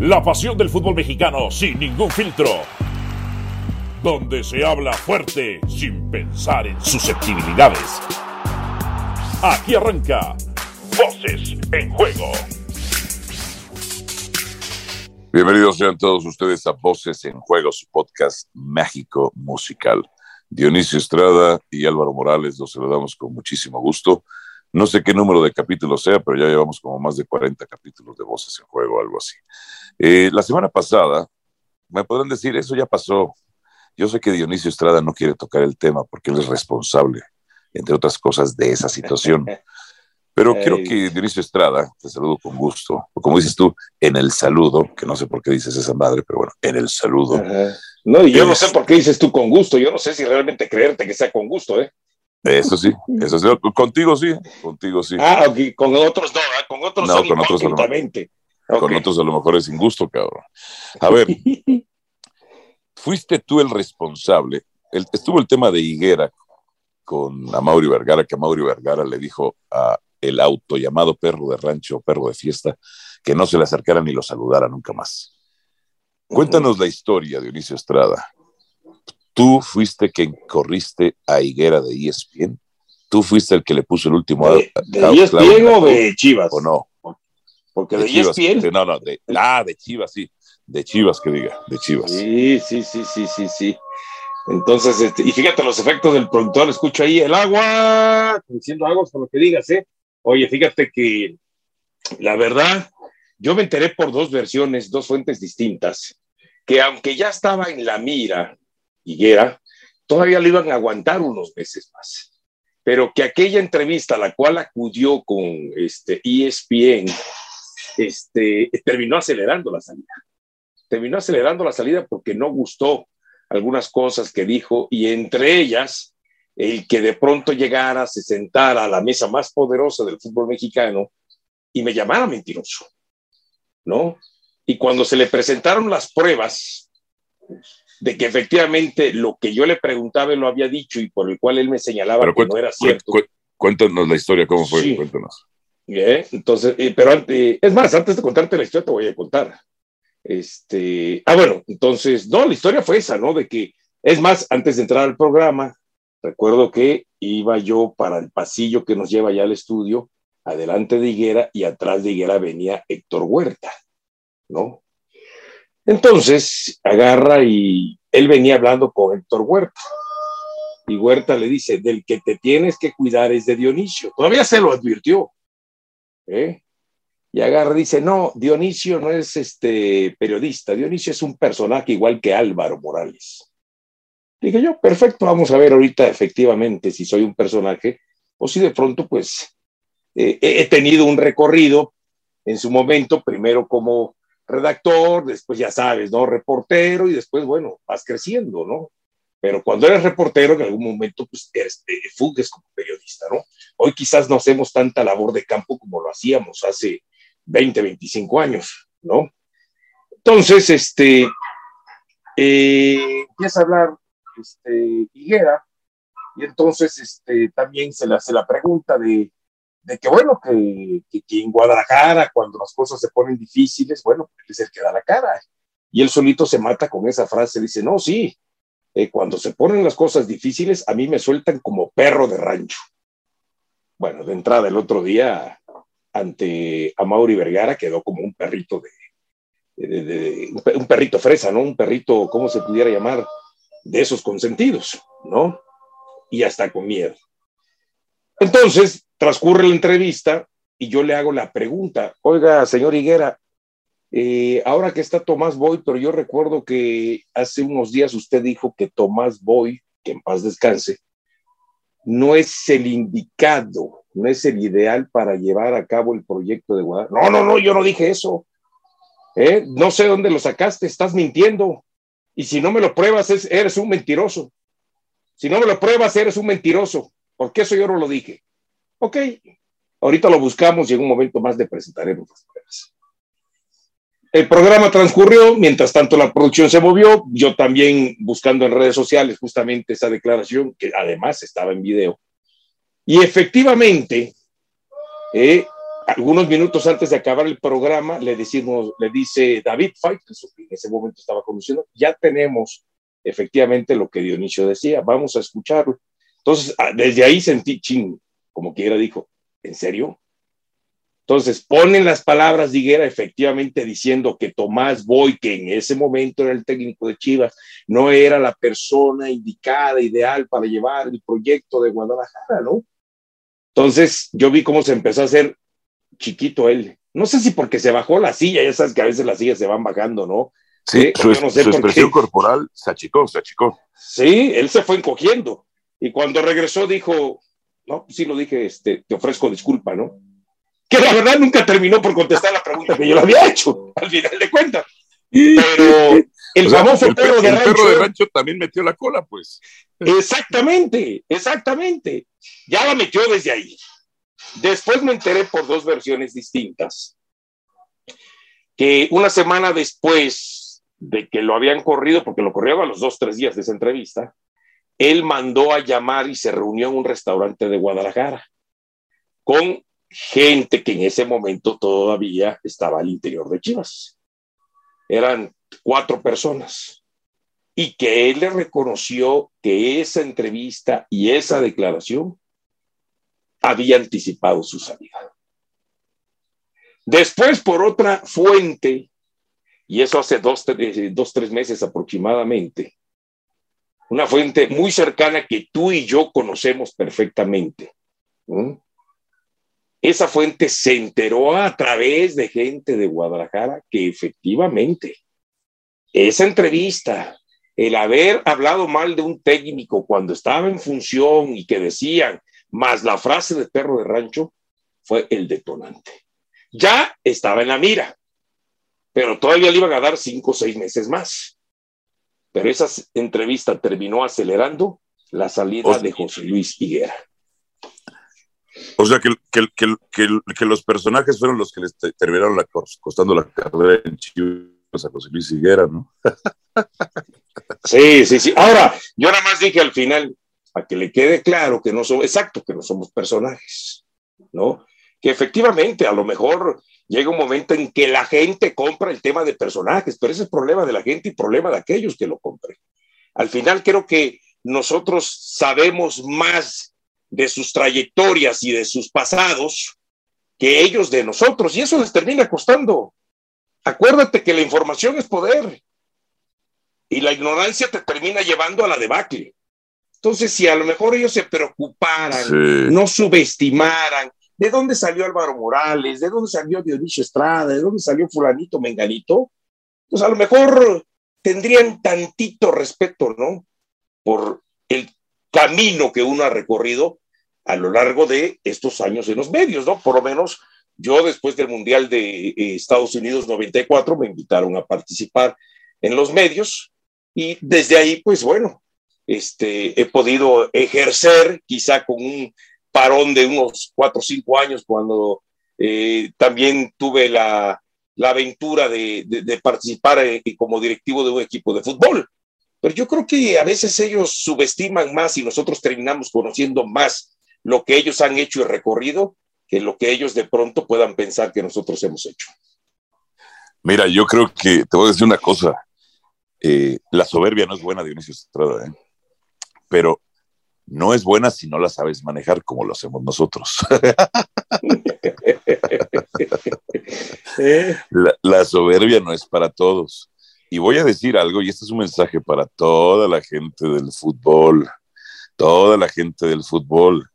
La pasión del fútbol mexicano sin ningún filtro. Donde se habla fuerte sin pensar en susceptibilidades. Aquí arranca Voces en Juego. Bienvenidos sean todos ustedes a Voces en Juego, su podcast mágico musical. Dionisio Estrada y Álvaro Morales los saludamos con muchísimo gusto. No sé qué número de capítulos sea, pero ya llevamos como más de 40 capítulos de Voces en Juego, algo así. Eh, la semana pasada, me podrán decir, eso ya pasó. Yo sé que Dionisio Estrada no quiere tocar el tema porque él es responsable, entre otras cosas, de esa situación. Pero creo que Dionisio Estrada, te saludo con gusto, o como dices tú, en el saludo, que no sé por qué dices esa madre, pero bueno, en el saludo. No, y yo no sé por qué dices tú con gusto, yo no sé si realmente creerte que sea con gusto, ¿eh? Eso sí, eso sí. Contigo sí, contigo sí. Ah, ok, con otros no, ¿eh? con otros no, son con otros, a lo, con otros a lo mejor es injusto, cabrón. A ver, fuiste tú el responsable. El, estuvo el tema de Higuera con Amaury Vergara, que Amaury Vergara le dijo a el auto llamado perro de rancho, perro de fiesta, que no se le acercara ni lo saludara nunca más. Cuéntanos la historia, Dionisio Estrada. Tú fuiste quien corriste a Higuera de ESPN. Tú fuiste el que le puso el último. ¿De, de ESPN o de Chivas? ¿O no? Porque de, de Chivas, ESPN. No, no, de, ah, de Chivas, sí. De Chivas, que diga, de Chivas. Sí, sí, sí, sí, sí, sí. Entonces, este, y fíjate los efectos del productor, escucho ahí el agua, diciendo algo con lo que digas, ¿eh? Oye, fíjate que la verdad, yo me enteré por dos versiones, dos fuentes distintas, que aunque ya estaba en la mira Higuera, todavía le iban a aguantar unos meses más. Pero que aquella entrevista a la cual acudió con este ESPN, este, terminó acelerando la salida. Terminó acelerando la salida porque no gustó algunas cosas que dijo y entre ellas el que de pronto llegara, se sentara a la mesa más poderosa del fútbol mexicano y me llamara mentiroso, ¿no? Y cuando se le presentaron las pruebas de que efectivamente lo que yo le preguntaba él lo había dicho y por el cual él me señalaba que no era cierto. Cuéntanos la historia, ¿cómo fue? Sí. Cuéntanos. ¿Eh? Entonces, eh, pero antes, es más, antes de contarte la historia te voy a contar. Este, ah, bueno, entonces, no, la historia fue esa, ¿no? De que, es más, antes de entrar al programa, recuerdo que iba yo para el pasillo que nos lleva ya al estudio, adelante de Higuera y atrás de Higuera venía Héctor Huerta, ¿no? Entonces agarra y él venía hablando con Héctor Huerta. Y Huerta le dice, del que te tienes que cuidar es de Dionisio. Todavía se lo advirtió. ¿eh? Y agarra y dice, no, Dionisio no es este periodista, Dionisio es un personaje igual que Álvaro Morales. Dije yo, perfecto, vamos a ver ahorita efectivamente si soy un personaje o si de pronto pues eh, he tenido un recorrido en su momento, primero como redactor, después ya sabes, ¿no? Reportero y después, bueno, vas creciendo, ¿no? Pero cuando eres reportero, en algún momento, pues, este, fugues como periodista, ¿no? Hoy quizás no hacemos tanta labor de campo como lo hacíamos hace 20, 25 años, ¿no? Entonces, este, eh, empieza a hablar este, Higuera, y entonces este, también se le hace la pregunta de de que bueno, que, que, en Guadalajara, cuando las cosas se ponen difíciles, bueno, él es el que da la cara. Y él solito se mata con esa frase, dice, no, sí, eh, cuando se ponen las cosas difíciles, a mí me sueltan como perro de rancho. Bueno, de entrada el otro día, ante Amaury Vergara, quedó como un perrito de, de, de, un perrito fresa, ¿no? Un perrito, ¿cómo se pudiera llamar? De esos consentidos, ¿no? Y hasta con miedo. Entonces, transcurre la entrevista y yo le hago la pregunta, oiga, señor Higuera, eh, ahora que está Tomás Boy, pero yo recuerdo que hace unos días usted dijo que Tomás Boy, que en paz descanse, no es el indicado, no es el ideal para llevar a cabo el proyecto de Guadalajara. No, no, no, yo no dije eso. ¿Eh? No sé dónde lo sacaste, estás mintiendo. Y si no me lo pruebas, eres un mentiroso. Si no me lo pruebas, eres un mentiroso. Porque eso yo no lo dije. Ok, ahorita lo buscamos y en un momento más le presentaremos las pruebas. El programa transcurrió, mientras tanto la producción se movió, yo también buscando en redes sociales justamente esa declaración, que además estaba en video. Y efectivamente, eh, algunos minutos antes de acabar el programa, le decimos, le dice David Fight, que en ese momento estaba conduciendo, ya tenemos efectivamente lo que Dionisio decía, vamos a escucharlo. Entonces, ah, desde ahí sentí ching, como quiera dijo, ¿en serio? Entonces, ponen las palabras de Higuera efectivamente diciendo que Tomás Boy, que en ese momento era el técnico de Chivas, no era la persona indicada, ideal para llevar el proyecto de Guadalajara, ¿no? Entonces, yo vi cómo se empezó a hacer chiquito él. No sé si porque se bajó la silla, ya sabes que a veces las sillas se van bajando, ¿no? Sí, su, expresión corporal se achicó, se achicó. Sí, él se fue encogiendo. Y cuando regresó dijo, no, sí lo dije, este, te ofrezco disculpa, ¿no? Que la verdad nunca terminó por contestar la pregunta que yo le había hecho, al final de cuentas. Pero el famoso perro, de rancho, perro de rancho también metió la cola, pues. Exactamente, exactamente. Ya la metió desde ahí. Después me enteré por dos versiones distintas que una semana después de que lo habían corrido, porque lo corrió a los dos, tres días de esa entrevista, él mandó a llamar y se reunió en un restaurante de Guadalajara con gente que en ese momento todavía estaba al interior de Chivas. Eran cuatro personas. Y que él le reconoció que esa entrevista y esa declaración había anticipado su salida. Después, por otra fuente, y eso hace dos, dos, tres meses aproximadamente, una fuente muy cercana que tú y yo conocemos perfectamente. Esa fuente se enteró a través de gente de Guadalajara que efectivamente esa entrevista, el haber hablado mal de un técnico cuando estaba en función y que decían más la frase de perro de rancho fue el detonante. Ya estaba en la mira, pero todavía le iban a dar cinco o seis meses más. Pero esa entrevista terminó acelerando la salida de José Luis Higuera. O sea, que, que, los personajes fueron los que les terminaron costando la carrera en Chivas a José Luis Higuera, ¿no? sí, sí, sí. Ahora, yo nada más dije al final, para que le quede claro que no somos, exacto, que no somos personajes, ¿no? Que efectivamente a lo mejor llega un momento en que la gente compra el tema de personajes, pero ese es problema de la gente y problema de aquellos que lo compren. Al final creo que nosotros sabemos más de sus trayectorias y de sus pasados que ellos de nosotros, y eso les termina costando. Acuérdate que la información es poder y la ignorancia te termina llevando a la debacle. Entonces, si a lo mejor ellos se preocuparan, no subestimaran, ¿de dónde salió Álvaro Morales? ¿De dónde salió Dionisio Estrada? ¿De dónde salió fulanito Menganito? Pues a lo mejor tendrían tantito respeto, ¿no? Por el camino que uno ha recorrido a lo largo de estos años en los medios, ¿no? Por lo menos yo después del Mundial de eh, Estados Unidos 94 me invitaron a participar en los medios y desde ahí, pues bueno, este, he podido ejercer, quizá con un parón de unos cuatro o cinco años, cuando eh, también tuve la, aventura de, de, participar eh, como directivo de un equipo de fútbol. Pero yo creo que a veces ellos subestiman más y nosotros terminamos conociendo más lo que ellos han hecho y recorrido que lo que ellos de pronto puedan pensar que nosotros hemos hecho. Mira, yo creo que te voy a decir una cosa. Eh, la soberbia no es buena, Dionisio Estrada. ¿eh? pero no es buena si no la sabes manejar como lo hacemos nosotros. la, soberbia no es para todos. Y voy a decir algo, y este es un mensaje para toda la gente del fútbol, toda la gente del fútbol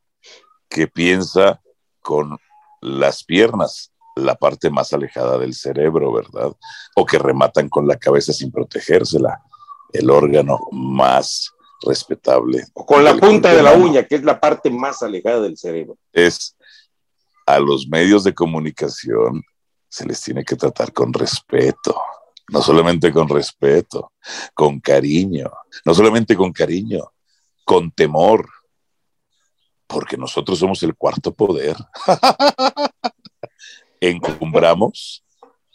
que piensa con las piernas, la parte más alejada del cerebro, ¿verdad? O que rematan con la cabeza sin protegérsela, el órgano más respetable. O con la punta de la uña, que es la parte más alejada del cerebro. Es a los medios de comunicación se les tiene que tratar con respeto, no solamente con respeto, con cariño, no solamente con cariño, con temor, porque nosotros somos el cuarto poder. Encumbramos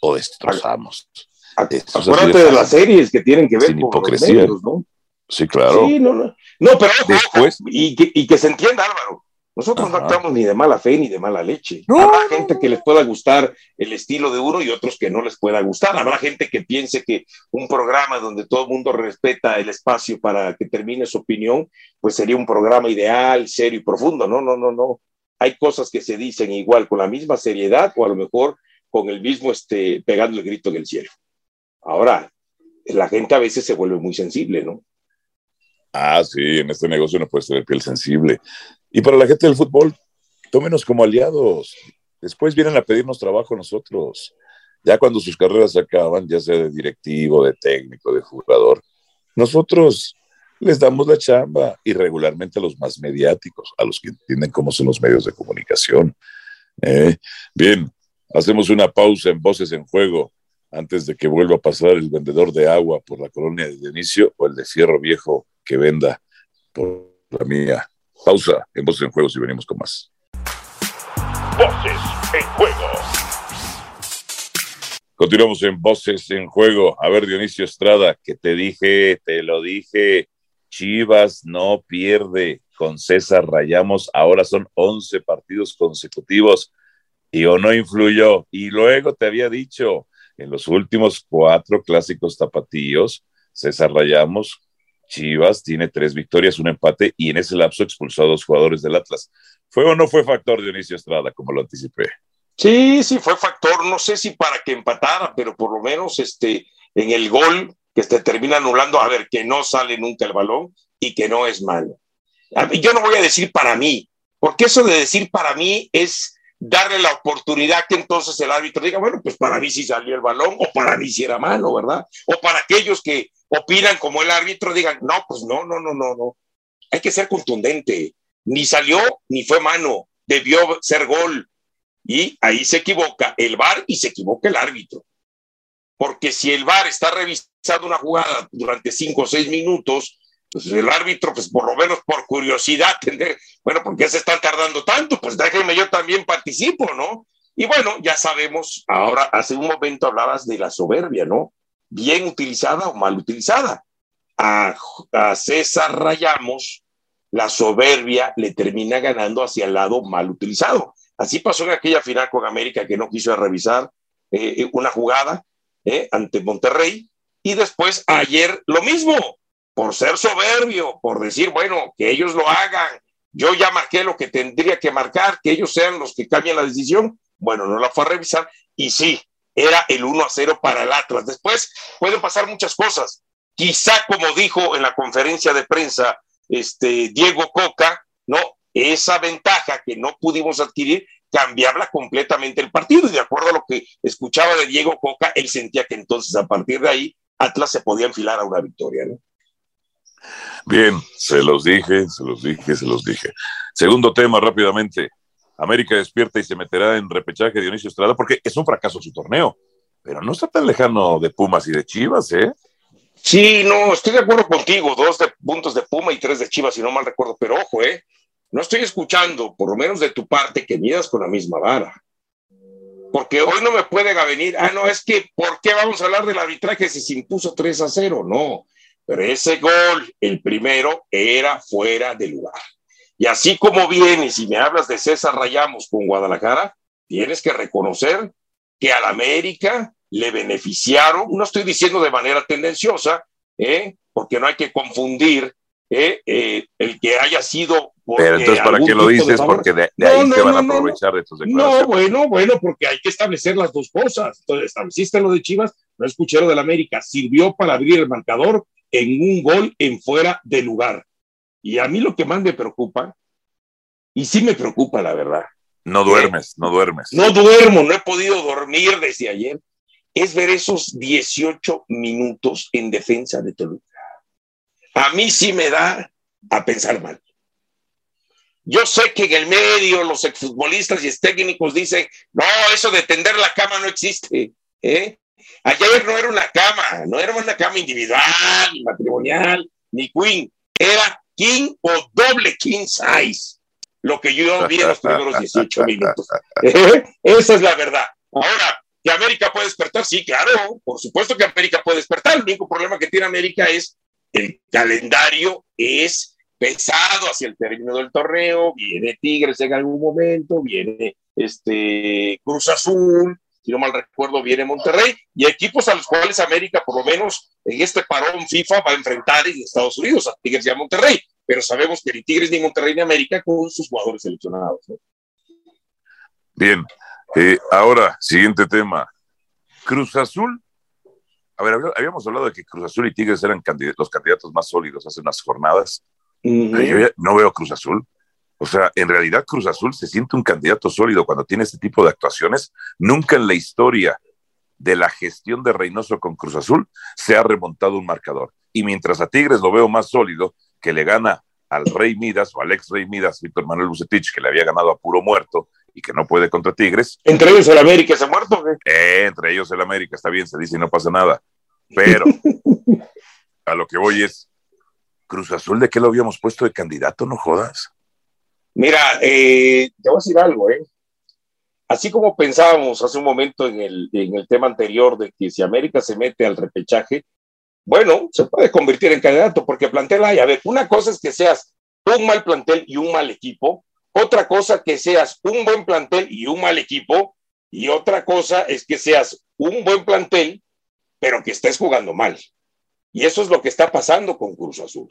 o destrozamos. Acuérdate de las series que tienen que ver con hipocresía. Los medios, ¿no? Sí, claro. Sí, no, no. No, pero después. y, que, y que se entienda, Álvaro. Nosotros no actuamos ni de mala fe ni de mala leche. Habrá gente que les pueda gustar el estilo de uno y otros que no les pueda gustar. Habrá gente que piense que un programa donde todo el mundo respeta el espacio para que termine su opinión, pues sería un programa ideal, serio y profundo. No, no, no, no. Hay cosas que se dicen igual con la misma seriedad o a lo mejor con el mismo este, pegando el grito en el cielo. Ahora, la gente a veces se vuelve muy sensible, ¿no? Ah, sí, en este negocio no puede ser piel sensible. Y para la gente del fútbol, tómenos como aliados. Después vienen a pedirnos trabajo nosotros. Ya cuando sus carreras acaban, ya sea de directivo, de técnico, de jugador, nosotros les damos la chamba y regularmente a los más mediáticos, a los que entienden cómo son los medios de comunicación. ¿eh? Bien, hacemos una pausa en Voces en Juego antes de que vuelva a pasar el vendedor de agua por la colonia de Dionisio o el de Fierro Viejo que venda por la mía. Pausa en Voces en Juego si venimos con más. Voces en Juego. Continuamos en Voces en Juego. A ver, Dionisio Estrada, que te dije, te lo dije, Chivas no pierde con César Rayamos. Ahora son 11 partidos consecutivos y o no influyó. Y luego te había dicho, en los últimos cuatro clásicos tapatíos, César Rayamos Chivas tiene tres victorias, un empate y en ese lapso expulsó a dos jugadores del Atlas. ¿Fue o no fue factor Dionisio Estrada, como lo anticipé? Sí, sí, fue factor. No sé si para que empatara, pero por lo menos este, en el gol que se termina anulando, a ver, que no sale nunca el balón y que no es malo. Yo no voy a decir para mí, porque eso de decir para mí es darle la oportunidad que entonces el árbitro diga, bueno, pues para mí sí salió el balón, o para mí sí era malo, ¿verdad? O para aquellos que opinan como el árbitro digan, no, pues no, no, no, no, no. Hay que ser contundente. Ni salió ni fue mano. Debió ser gol. Y ahí se equivoca el VAR y se equivoca el árbitro. Porque si el VAR está revisando una jugada durante cinco o seis minutos, pues el árbitro, pues por lo menos por curiosidad, tendré, bueno, ¿por qué se están tardando tanto? Pues déjenme yo también participo, ¿no? Y bueno, ya sabemos, ahora hace un momento hablabas de la soberbia, ¿no? bien utilizada o mal utilizada. A, César Rayamos, la soberbia le termina ganando hacia el lado mal utilizado. Así pasó en aquella final con América que no quiso revisar eh, una jugada eh, ante Monterrey. Y después ayer lo mismo, por ser soberbio, por decir, bueno, que ellos lo hagan. Yo ya marqué lo que tendría que marcar, que ellos sean los que cambien la decisión. Bueno, no la fue a revisar. Y sí, era el 1 a 0 para el Atlas. Después pueden pasar muchas cosas. Quizá, como dijo en la conferencia de prensa este, Diego Coca, ¿no? Esa ventaja que no pudimos adquirir, cambiarla completamente el partido. Y de acuerdo a lo que escuchaba de Diego Coca, él sentía que entonces a partir de ahí Atlas se podía enfilar a una victoria, ¿no? Bien, se los dije, se los dije, se los dije. Segundo tema rápidamente. América despierta y se meterá en repechaje Dionisio Estrada porque es un fracaso su torneo, pero no está tan lejano de Pumas y de Chivas, ¿eh? Sí, no, estoy de acuerdo contigo, dos de puntos de Puma y tres de Chivas, si no mal recuerdo, pero ojo, ¿eh? No estoy escuchando, por lo menos de tu parte, que midas con la misma vara. Porque hoy no me puede venir, ah, no, es que, ¿por qué vamos a hablar del arbitraje si se impuso 3 a 0? No, pero ese gol, el primero, era fuera de lugar. Y así como vienes y me hablas de César Rayamos con Guadalajara, tienes que reconocer que al América le beneficiaron, no estoy diciendo de manera tendenciosa, ¿eh? porque no hay que confundir ¿eh? Eh, el que haya sido. Pero entonces, ¿para qué lo dices? porque de, ahí se van a aprovechar de tus declaraciones. No, bueno, bueno, porque hay que establecer las dos cosas. Entonces, estableciste lo de Chivas, no escuché lo del América, sirvió para abrir el marcador en un gol en fuera de lugar. Y a mí lo que más me preocupa, y sí me preocupa la verdad. No duermes, no duermes. No duermo, no he podido dormir desde ayer. Es ver esos 18 minutos en defensa de Toluca. A mí sí me da a pensar mal. Yo sé que en el medio los exfutbolistas y técnicos dicen, no, eso de tender la cama no existe. ¿eh? Ayer no era una cama, no era una cama individual, ni matrimonial, ni queen, era king o doble king size, lo que yo vi en los primeros 18 minutos. Esa es la verdad. Ahora, ¿que América puede despertar? Sí, claro, por supuesto que América puede despertar. El único problema que tiene América es el calendario es pesado hacia el término del torneo, viene Tigres en algún momento, viene este Cruz Azul, si no mal recuerdo, viene Monterrey, y equipos a los cuales América, por lo menos en este parón FIFA, va a enfrentar en Estados Unidos, a Tigres y a Monterrey, pero sabemos que ni Tigres, ni Monterrey, ni América con sus jugadores seleccionados. Bien, eh, ahora, siguiente tema. Cruz Azul. A ver, habíamos hablado de que Cruz Azul y Tigres eran los candidatos más sólidos hace unas jornadas. yo no veo Cruz Azul. O sea, en realidad Cruz Azul se siente un candidato sólido cuando tiene este tipo de actuaciones. Nunca en la historia de la gestión de Reynoso con Cruz Azul se ha remontado un marcador. Y mientras a Tigres lo veo más sólido, que le gana al Rey Midas o al ex Rey Midas, Víctor Manuel Bucetich, que le había ganado a puro muerto y que no puede contra Tigres. Entre ellos el América se ha muerto. Eh, entre ellos el América, está bien, se dice y no pasa nada. Pero a lo que voy es, Cruz Azul, ¿de qué lo habíamos puesto de candidato? No jodas. Mira, eh, te voy a decir algo, ¿eh? Así como pensábamos hace un momento en el, en el tema anterior de que si América se mete al repechaje, bueno, se puede convertir en candidato, porque plantel hay. A ver, una cosa es que seas un mal plantel y un mal equipo, otra cosa que seas un buen plantel y un mal equipo, y otra cosa es que seas un buen plantel, pero que estés jugando mal. Y eso es lo que está pasando con Cruz Azul.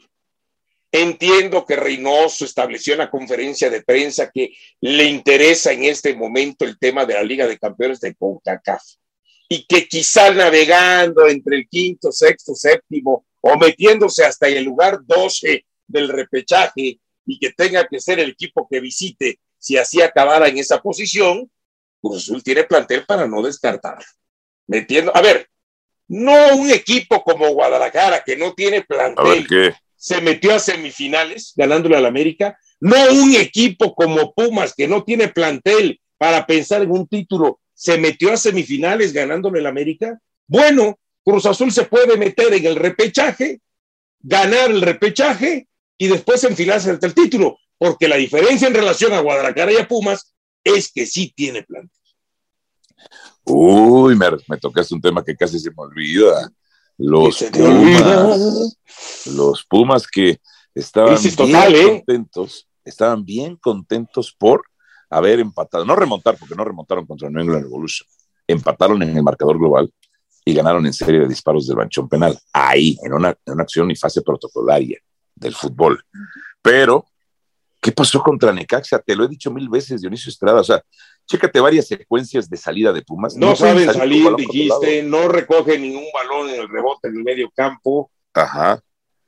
Entiendo que Reynoso estableció en la conferencia de prensa que le interesa en este momento el tema de la Liga de Campeones de CONCACAF y que quizá navegando entre el quinto, sexto, séptimo o metiéndose hasta el lugar 12 del repechaje y que tenga que ser el equipo que visite si así acabara en esa posición, Cruz Azul tiene plantel para no descartar. Metiendo, a ver, no un equipo como Guadalajara que no tiene plantel, se metió a semifinales ganándole al América, no un equipo como Pumas que no tiene plantel para pensar en un título, se metió a semifinales ganándole al América. Bueno, Cruz Azul se puede meter en el repechaje, ganar el repechaje y después enfilarse hasta el título, porque la diferencia en relación a Guadalajara y a Pumas es que sí tiene plantel. Uy, me, me tocaste un tema que casi se me olvida. Los Pumas, los Pumas que estaban bien ¿eh? contentos, estaban bien contentos por haber empatado, no remontar, porque no remontaron contra New England Revolution, empataron en el marcador global y ganaron en serie de disparos del banchón penal, ahí, en una, en una acción y fase protocolaria del fútbol. Pero, ¿qué pasó contra Necaxa? Te lo he dicho mil veces, Dionisio Estrada, o sea, chécate varias secuencias de salida de Pumas. No, saben salir, dijiste, no recoge ningún balón en el rebote en el medio campo. Ajá.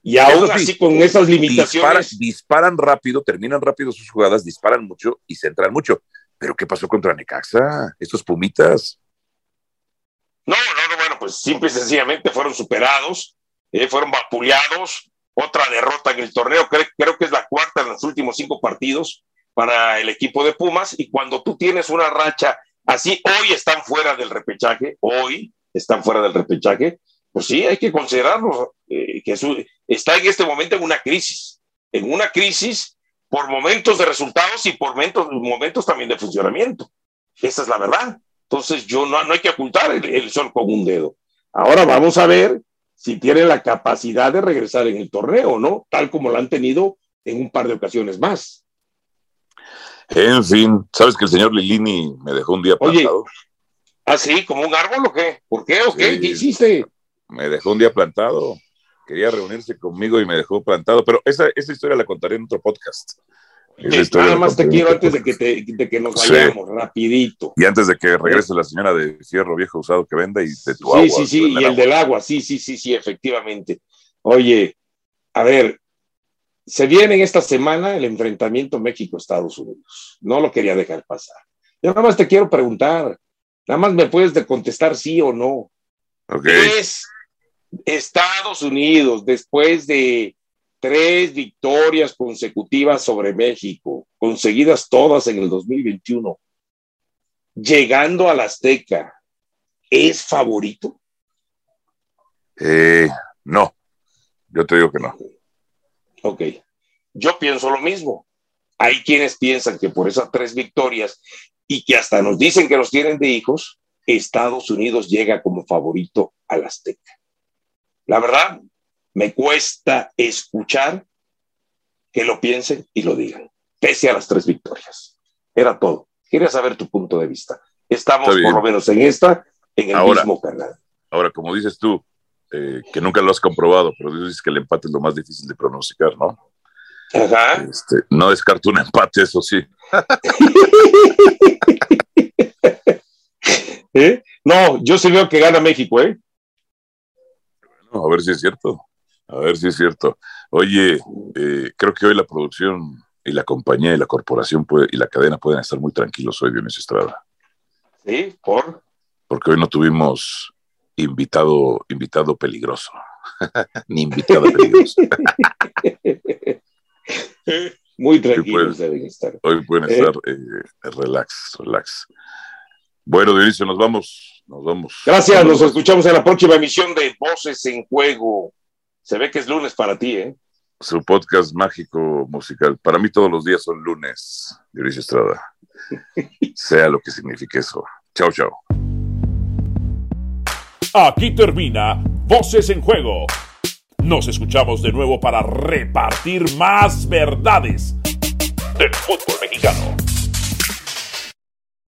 Y aún así, con esas limitaciones. Disparan, rápido, terminan rápido sus jugadas, disparan mucho y centran mucho. Pero ¿qué pasó contra Necaxa? Estos Pumitas. No, no, no, bueno, pues simple y sencillamente fueron superados, eh, fueron vapuleados, otra derrota en el torneo, creo, creo que es la cuarta en los últimos cinco partidos para el equipo de Pumas, y cuando tú tienes una racha así, hoy están fuera del repechaje, hoy están fuera del repechaje, pues sí, hay que considerarlo, eh, que está en este momento en una crisis, en una crisis por momentos de resultados y por momentos, momentos también de funcionamiento. Esa es la verdad. Entonces, yo no, no hay que ocultar el, el, sol con un dedo. Ahora vamos a ver si tiene la capacidad de regresar en el torneo, ¿no? Tal como lo han tenido en un par de ocasiones más. En fin, ¿sabes que el señor Lilini me dejó un día plantado? ¿Ah, sí? ¿Como un árbol o qué? ¿Por qué o qué? ¿Qué hiciste? Me dejó un día plantado. Quería reunirse conmigo y me dejó plantado, pero esa, esa historia la contaré en otro podcast. Nada más te quiero antes de que, te, de que nos vayamos, rapidito. Y antes de que regrese la señora de fierro viejo usado que venda y de tu agua. Sí, sí, sí, y el del agua, sí, sí, sí, sí, efectivamente. Oye, a ver, se viene en esta semana el enfrentamiento México-Estados Unidos. No lo quería dejar pasar. Yo nada más te quiero preguntar, nada más me puedes contestar sí o no. ¿Es Estados Unidos, después de tres victorias consecutivas sobre México, conseguidas todas en el 2021, llegando a la Azteca, ¿es favorito? Eh, no, yo te digo que no. Ok, yo pienso lo mismo. Hay quienes piensan que por esas tres victorias y que hasta nos dicen que los tienen de hijos, Estados Unidos llega como favorito al Azteca. La verdad, me cuesta escuchar que lo piensen y lo digan, pese a las tres victorias. Era todo. Quería saber tu punto de vista. Estamos por lo menos en esta, en el mismo canal. Ahora, como dices tú, eh, que nunca lo has comprobado, pero dices que el empate es lo más difícil de pronosticar, ¿no? Ajá. Este, no descarto un empate, eso sí. ¿Eh? No, yo sí veo que gana México, ¿eh? a ver si es cierto. A ver si es cierto. Oye, eh, creo que hoy la producción y la compañía y la corporación y la cadena pueden estar muy tranquilos hoy, Dionisio Estrada. ¿Sí? ¿Por? Porque hoy no tuvimos invitado, invitado peligroso. Ni invitado peligroso. muy tranquilos deben estar. Hoy pueden ¿Eh? estar eh, relax, relax. Bueno, Dionisio, nos vamos. Nos vamos. Gracias, nos escuchamos en la próxima emisión de Voces en Juego. Se ve que es lunes para ti, ¿eh? Su podcast mágico musical. Para mí todos los días son lunes, Dionisio Estrada. sea lo que signifique eso. Chao, chao. Aquí termina Voces en Juego. Nos escuchamos de nuevo para repartir más verdades del fútbol mexicano.